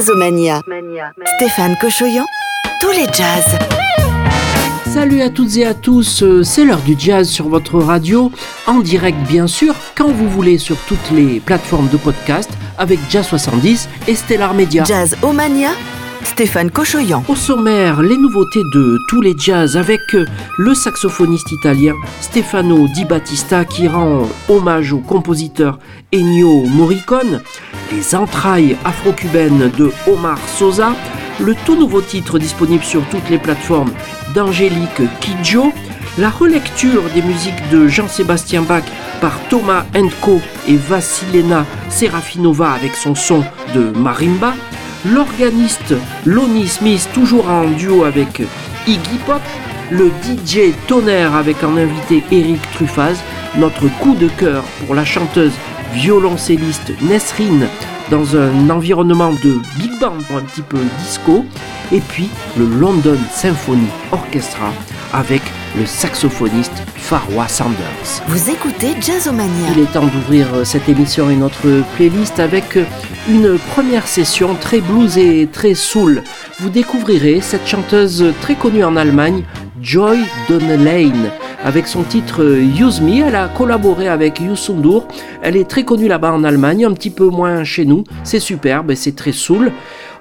Jazzomania. Stéphane Cochoyan, tous les jazz. Salut à toutes et à tous, euh, c'est l'heure du jazz sur votre radio, en direct bien sûr, quand vous voulez sur toutes les plateformes de podcast avec Jazz 70 et Stellar Media. Jazz Omania, Stéphane Cochoyan. Au sommaire, les nouveautés de tous les jazz avec euh, le saxophoniste italien Stefano Di Battista qui rend hommage au compositeur Ennio Morricone, les entrailles afro-cubaines de Omar Sosa, le tout nouveau titre disponible sur toutes les plateformes d'Angélique Kidjo, la relecture des musiques de Jean-Sébastien Bach par Thomas Enko et Vassilena Serafinova avec son son de marimba, l'organiste Lonnie Smith toujours en duo avec Iggy Pop, le DJ Tonnerre avec en invité Eric Truffaz, notre coup de cœur pour la chanteuse violoncelliste Nesrine dans un environnement de big band un petit peu disco, et puis le London Symphony Orchestra avec le saxophoniste Farwa Sanders. Vous écoutez Jazzomania. Il est temps d'ouvrir cette émission et notre playlist avec une première session très blues et très soul. Vous découvrirez cette chanteuse très connue en Allemagne, Joy Donnelane. Avec son titre Use Me, elle a collaboré avec Yusundur. Elle est très connue là-bas en Allemagne, un petit peu moins chez nous. C'est superbe et c'est très soul.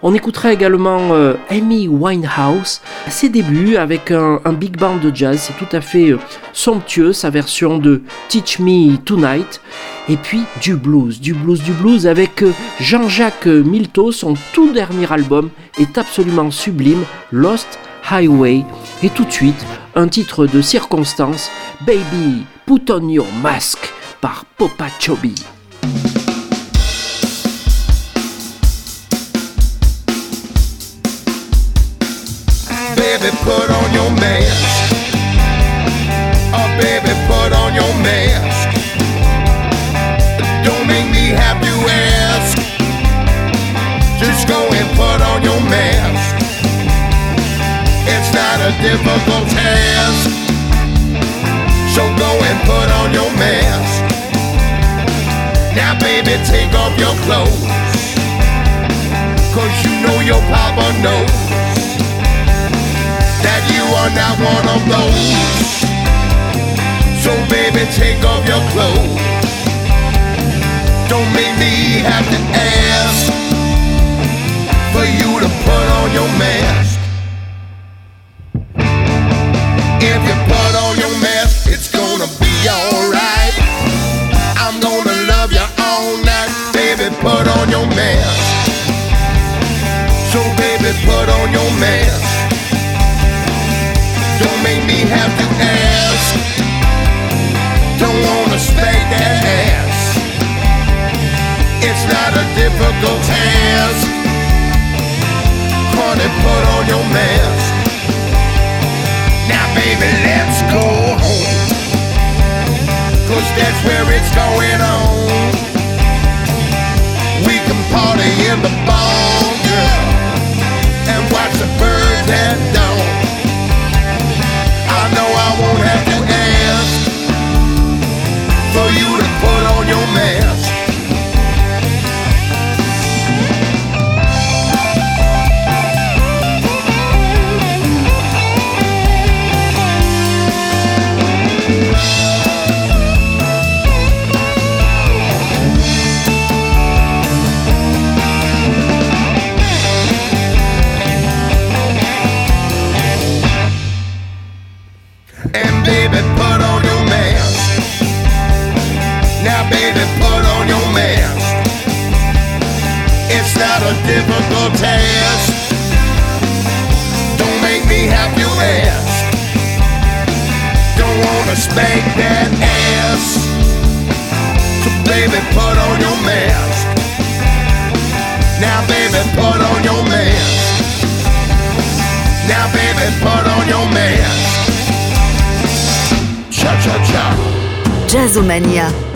On écoutera également euh, Amy Winehouse à ses débuts avec un, big band de jazz. C'est tout à fait euh, somptueux, sa version de Teach Me Tonight. Et puis du blues, du blues, du blues avec euh, Jean-Jacques Milto. Son tout dernier album est absolument sublime, Lost Highway. Et tout de suite, un titre de circonstance, Baby, Put on Your Mask par Popa Chobi. Difficult task. So go and put on your mask. Now, baby, take off your clothes. Cause you know your papa knows that you are not one of those. So, baby, take off your clothes. Don't make me have to ask for you to put on your mask. Me have to ask. Don't wanna spank that ass. It's not a difficult task. Honey, put on your mask. Now, baby, let's go home. Cause that's where it's going on. We can party in the bar, girl, and watch the birds at dawn. Jazzomania.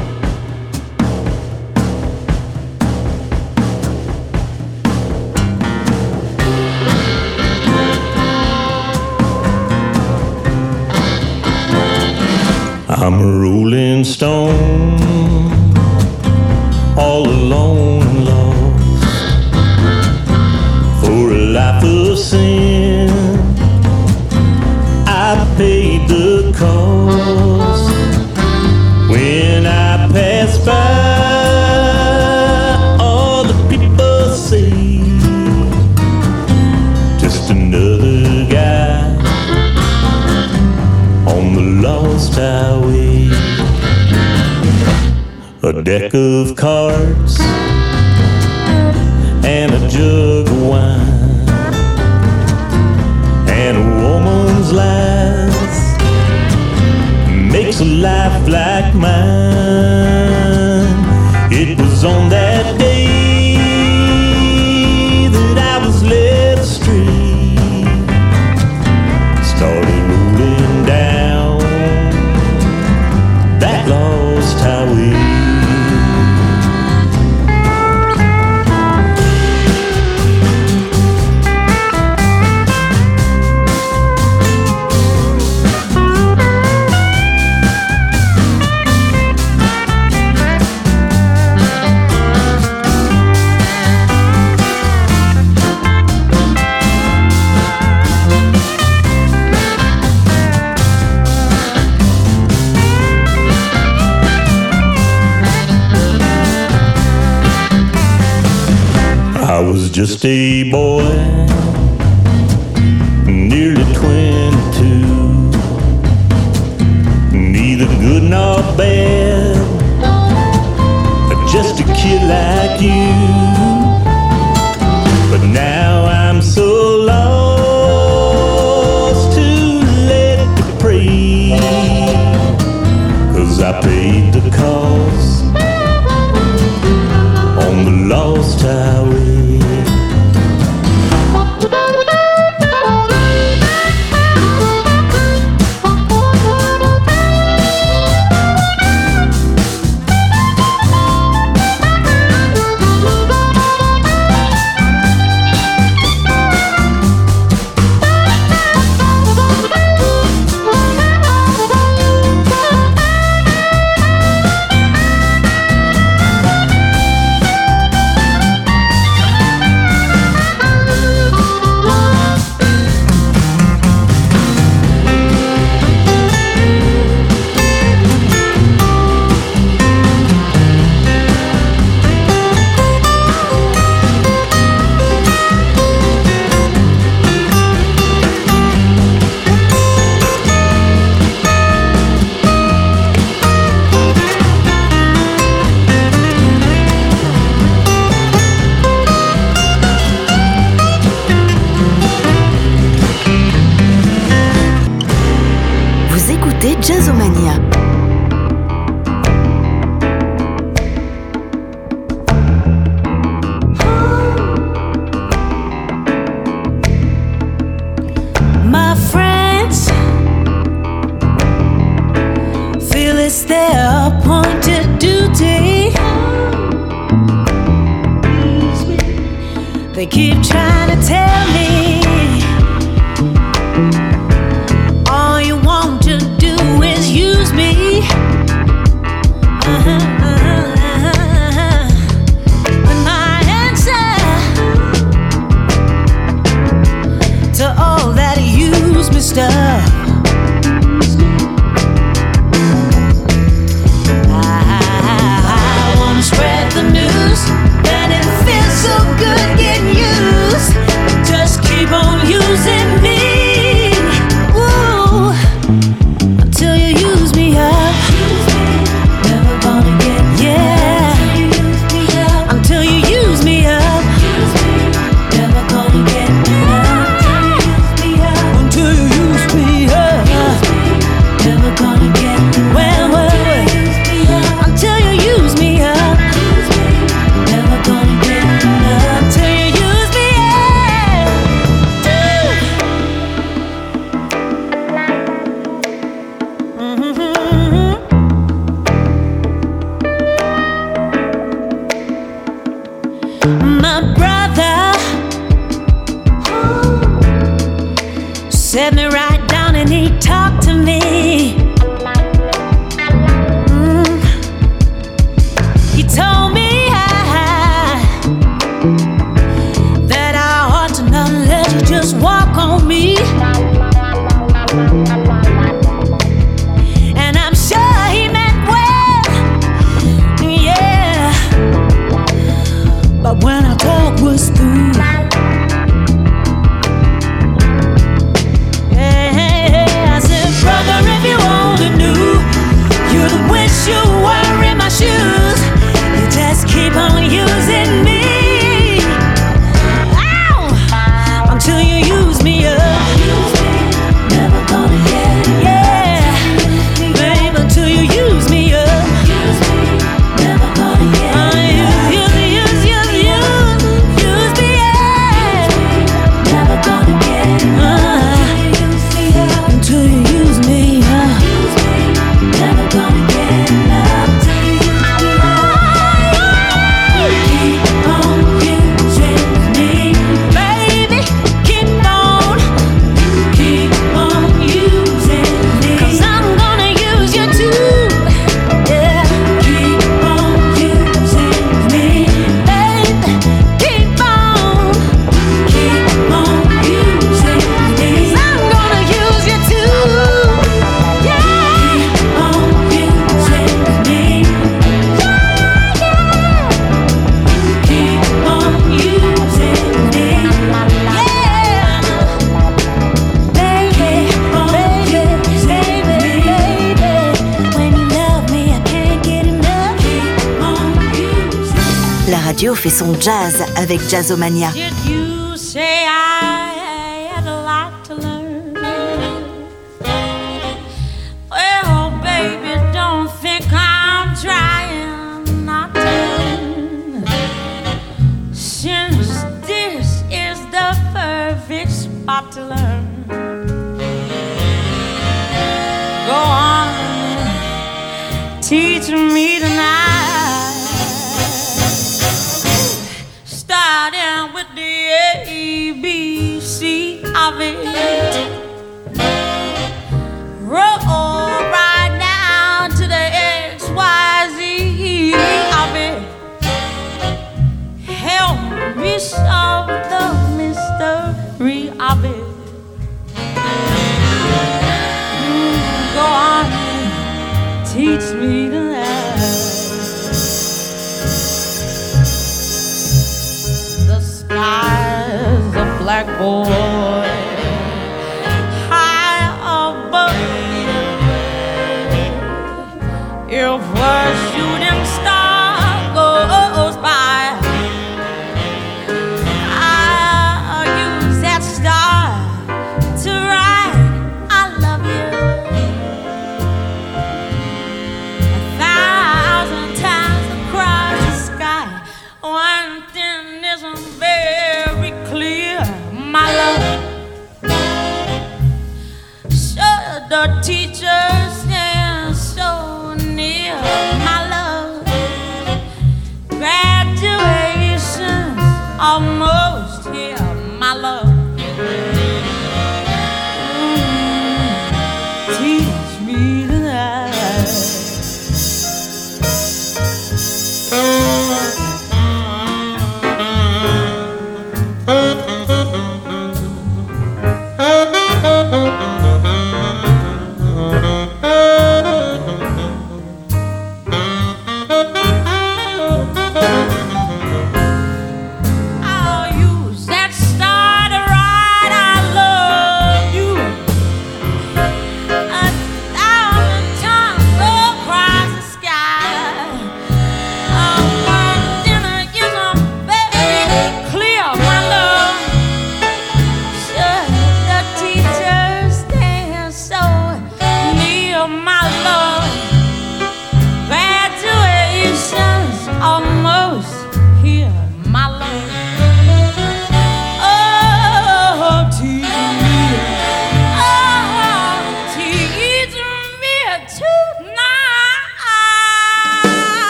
Jazz avec Jazzomania.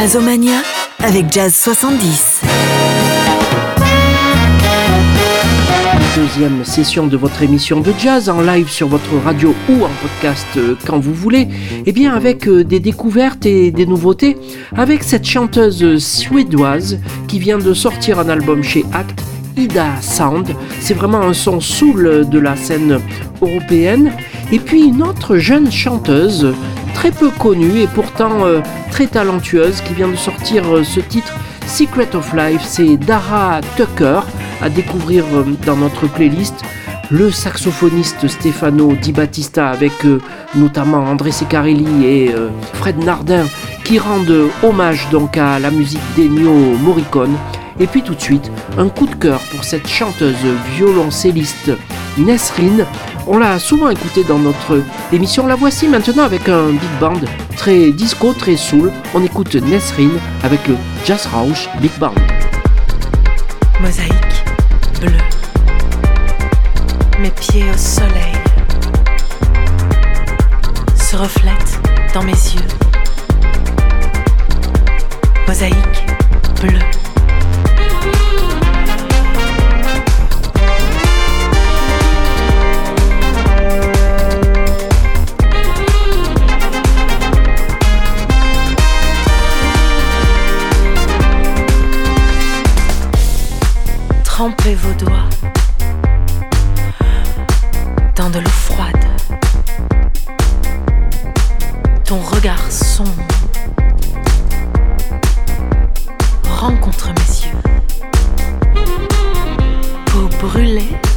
Jazzomania avec Jazz 70. Deuxième session de votre émission de jazz en live sur votre radio ou en podcast euh, quand vous voulez. Et bien avec euh, des découvertes et des nouveautés avec cette chanteuse suédoise qui vient de sortir un album chez Act. Ida Sound, c'est vraiment un son soul de la scène européenne. Et puis une autre jeune chanteuse très peu connue et pourtant euh, très talentueuse qui vient de sortir euh, ce titre Secret of Life, c'est Dara Tucker à découvrir euh, dans notre playlist. Le saxophoniste Stefano Di Battista avec notamment André Secarelli et Fred Nardin qui rendent hommage donc à la musique d'Ennio Morricone. Et puis tout de suite, un coup de cœur pour cette chanteuse violoncelliste Nesrine. On l'a souvent écoutée dans notre émission. La voici maintenant avec un big band très disco, très soul. On écoute Nesrine avec le Jazz Rausch Big Band. Mosaïque bleue. Mes pieds au soleil se reflètent dans mes yeux. Mosaïque bleue. Trempez vos doigts dans de l'eau froide. Ton regard sombre rencontre mes yeux. brûlée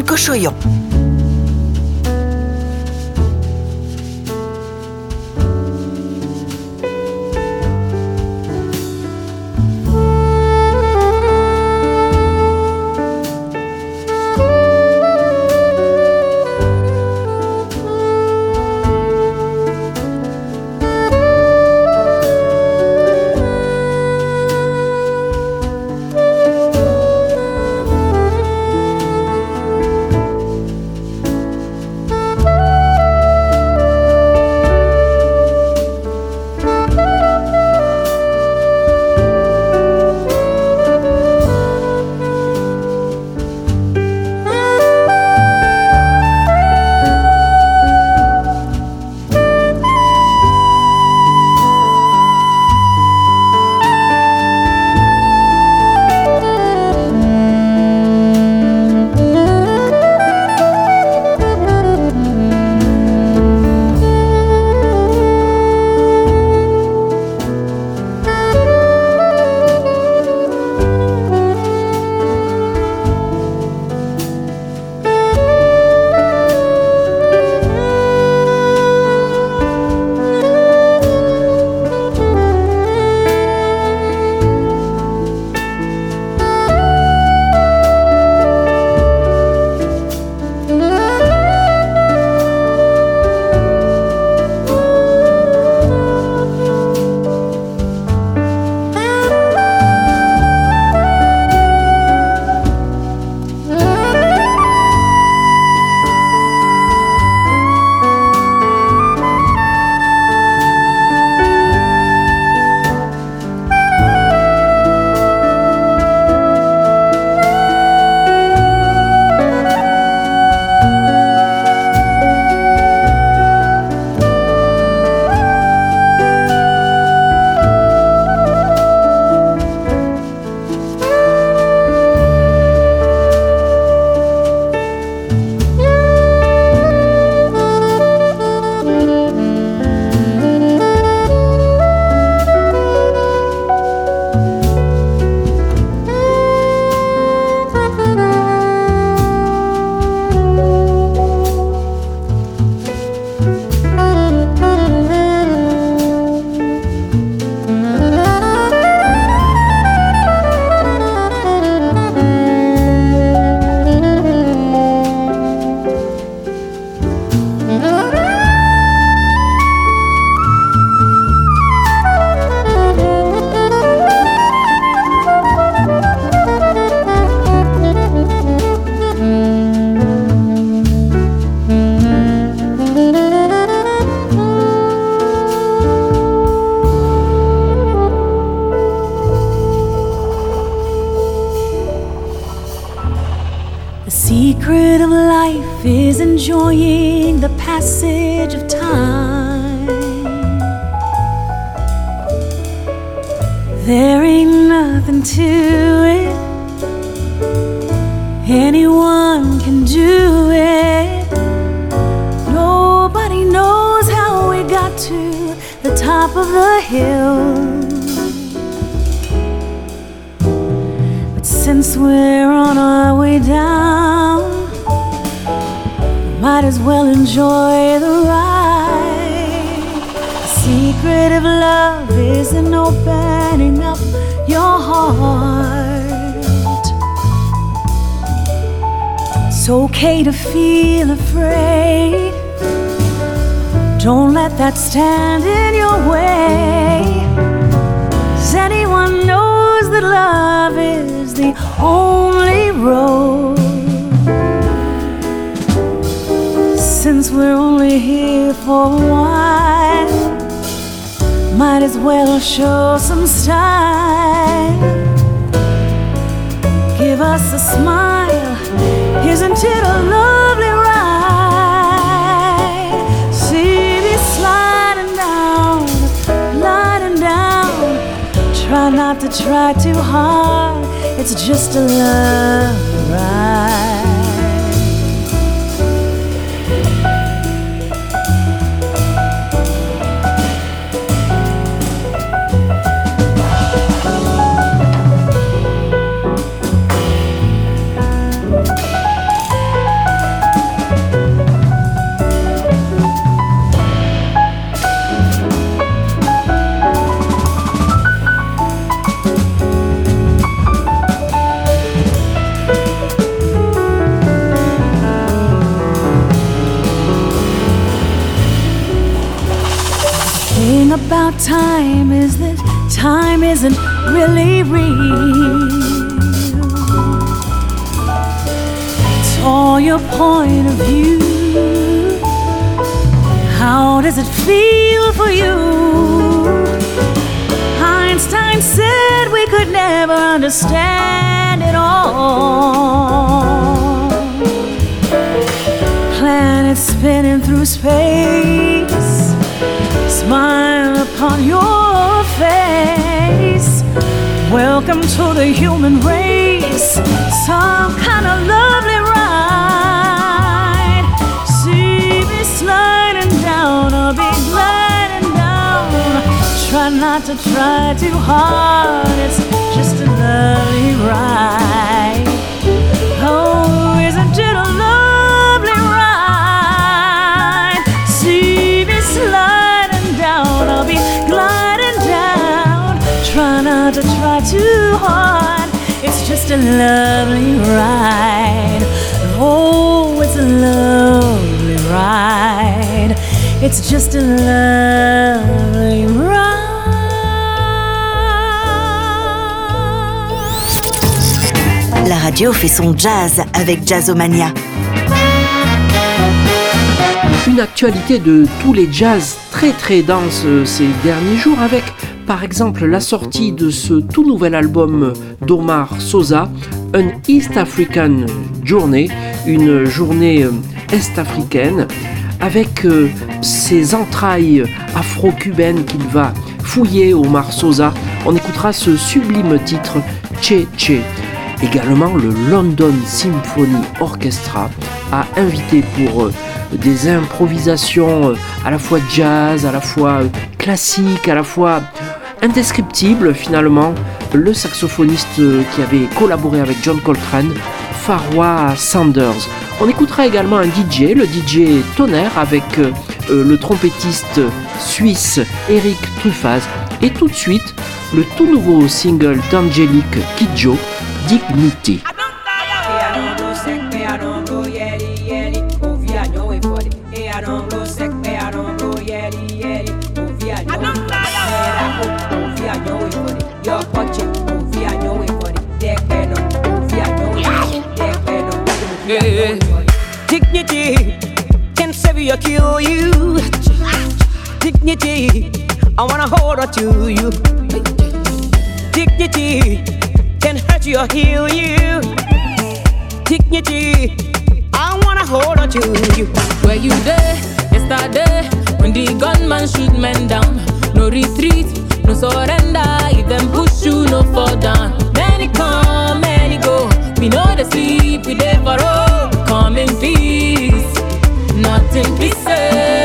Stéphane Cochoyon. Welcome to the human race, some kind of lovely ride. See me sliding down, I'll be gliding down. Try not to try too hard, it's just a lovely ride. A lovely ride. Oh, it's a lovely ride. It's just a lovely ride. La radio fait son jazz avec Jazzomania. Une actualité de tous les jazz très très dense ces derniers jours avec par exemple la sortie de ce tout nouvel album d'Omar Sosa, un East African Journey, une journée euh, est-africaine avec euh, ses entrailles afro-cubaines qu'il va fouiller Omar Sosa. On écoutera ce sublime titre Che Che. Également, le London Symphony Orchestra a invité pour euh, des improvisations à la fois jazz, à la fois classique, à la fois indescriptible finalement, le saxophoniste qui avait collaboré avec John Coltrane, Farwa Sanders. On écoutera également un DJ, le DJ Tonnerre, avec euh, euh, le trompettiste suisse Eric Truffaz. Et tout de suite, le tout nouveau single d'Angelique Kidjo, Dignity. You kill you. Dignity, I wanna hold on to you. Dignity can hurt you or heal you. Dignity, I wanna hold on to you. Where you there, yesterday, when the gunman shoot men down. No retreat, no surrender. If them push you, no fall down. Many come, many go. We know the sleep, we there for all. Come in peace, didn't be said.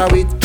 married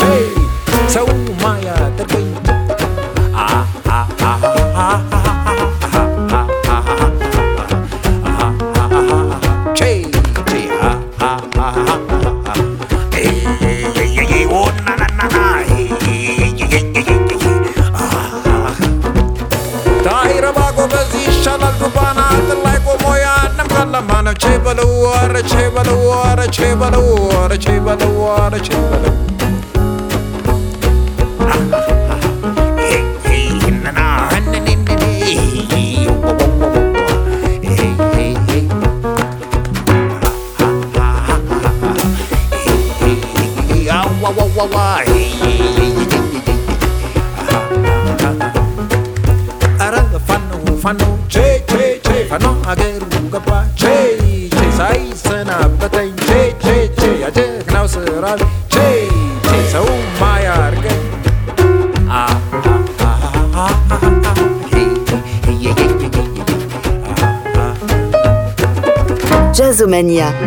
Jazzomania.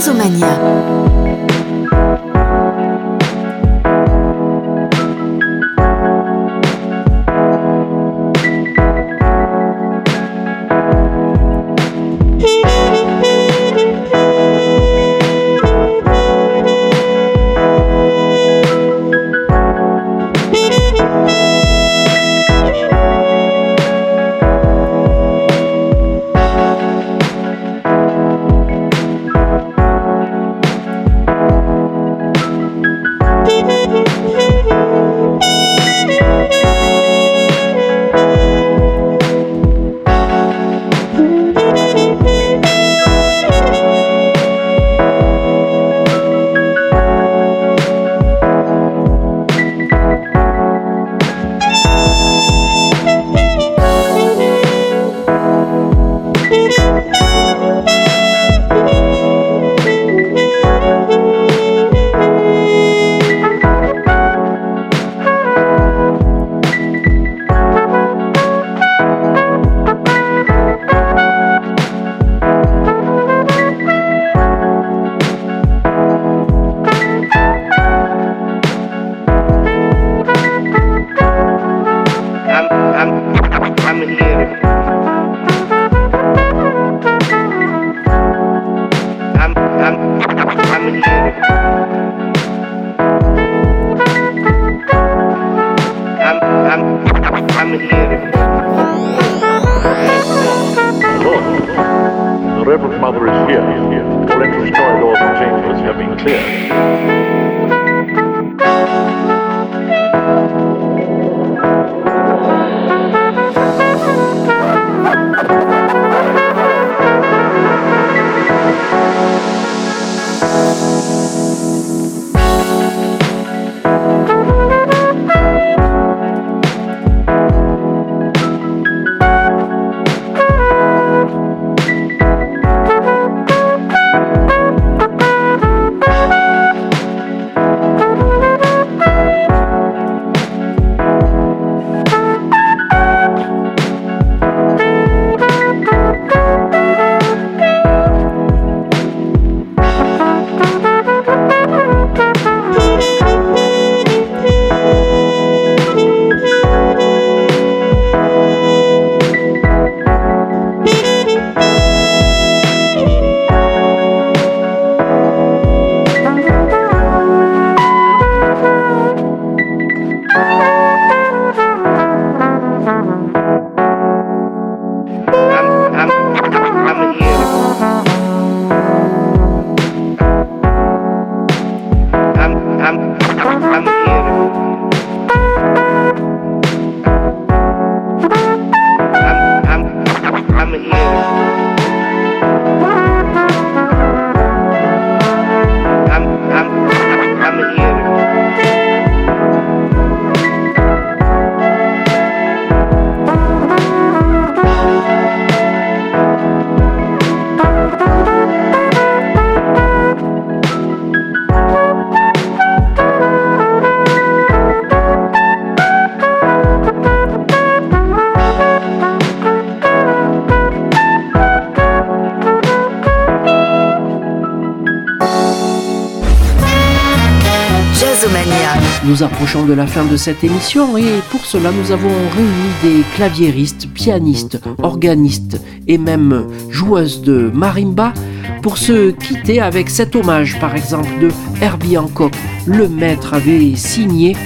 Jazzomania. Écoutez Nous approchons de la fin de cette émission et pour cela nous avons réuni des claviéristes, pianistes, organistes et même joueuses de marimba pour se quitter avec cet hommage par exemple de Herbie Hancock. Le maître avait signé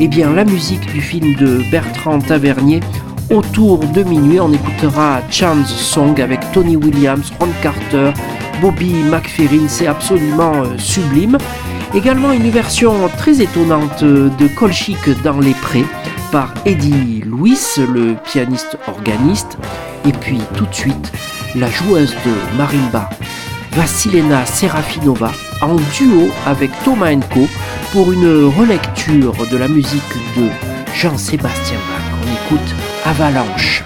eh bien, la musique du film de Bertrand Tavernier. Autour de minuit, on écoutera Chance Song avec Tony Williams, Ron Carter, Bobby McFerrin. C'est absolument euh, sublime. Également une version très étonnante de Colchic dans les prés par Eddie Louis, le pianiste organiste. Et puis tout de suite, la joueuse de marimba, Vassilena Serafinova, en duo avec Thomas Enko pour une relecture de la musique de Jean-Sébastien Bach. On écoute Avalanche.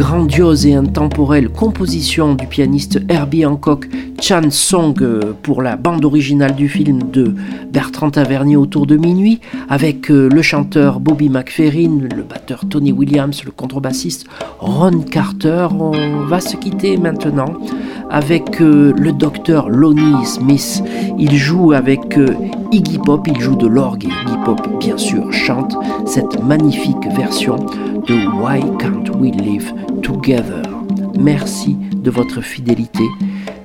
Grandiose et intemporelle composition du pianiste Herbie Hancock, Chan Song euh, pour la bande originale du film de Bertrand Tavernier autour de minuit, avec euh, le chanteur Bobby McFerrin, le batteur Tony Williams, le contrebassiste Ron Carter. On va se quitter maintenant avec euh, le docteur Lonnie Smith. Il joue avec Iggy Pop, il joue de l'orgue et Iggy Pop bien sûr chante cette magnifique version de Why Can't We Live Together. Merci de votre fidélité,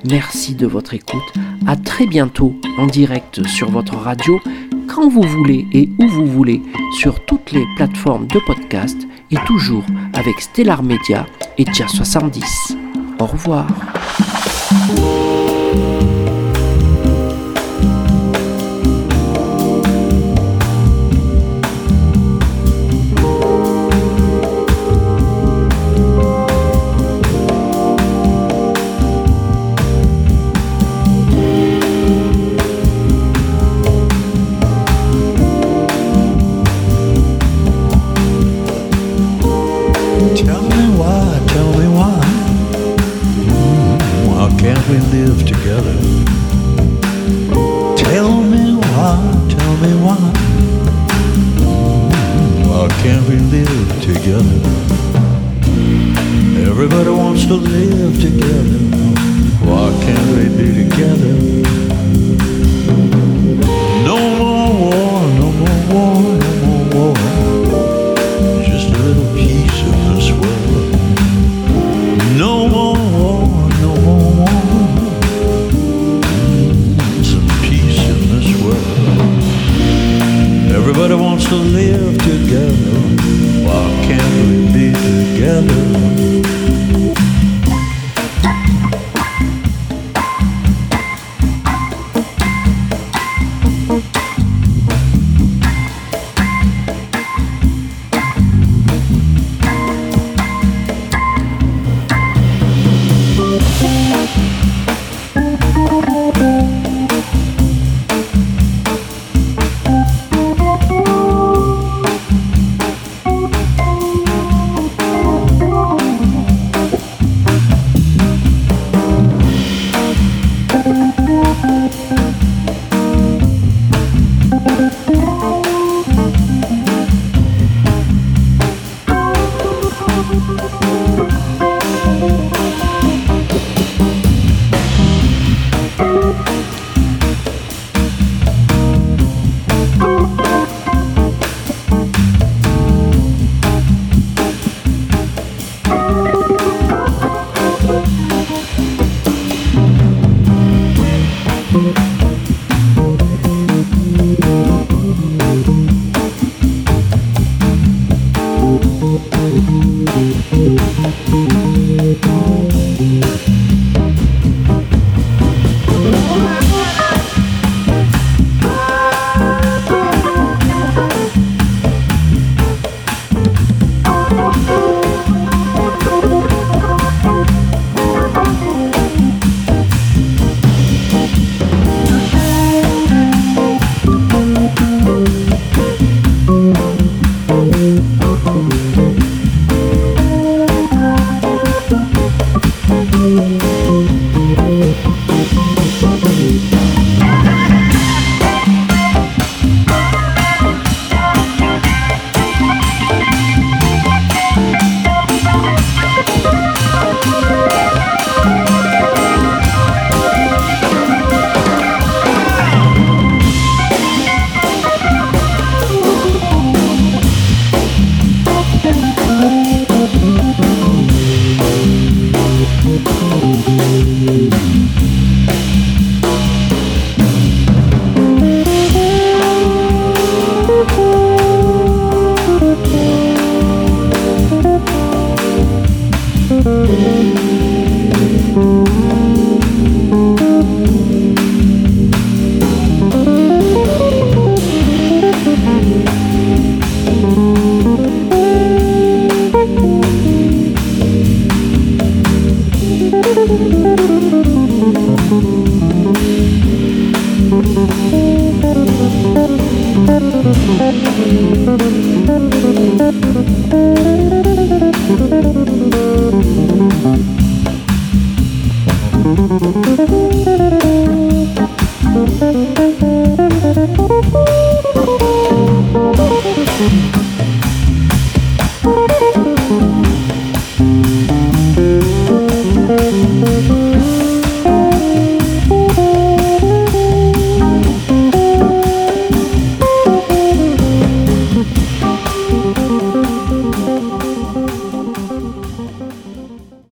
merci de votre écoute. À très bientôt en direct sur votre radio, quand vous voulez et où vous voulez, sur toutes les plateformes de podcast et toujours avec Stellar Media et Jazz 70. Au revoir.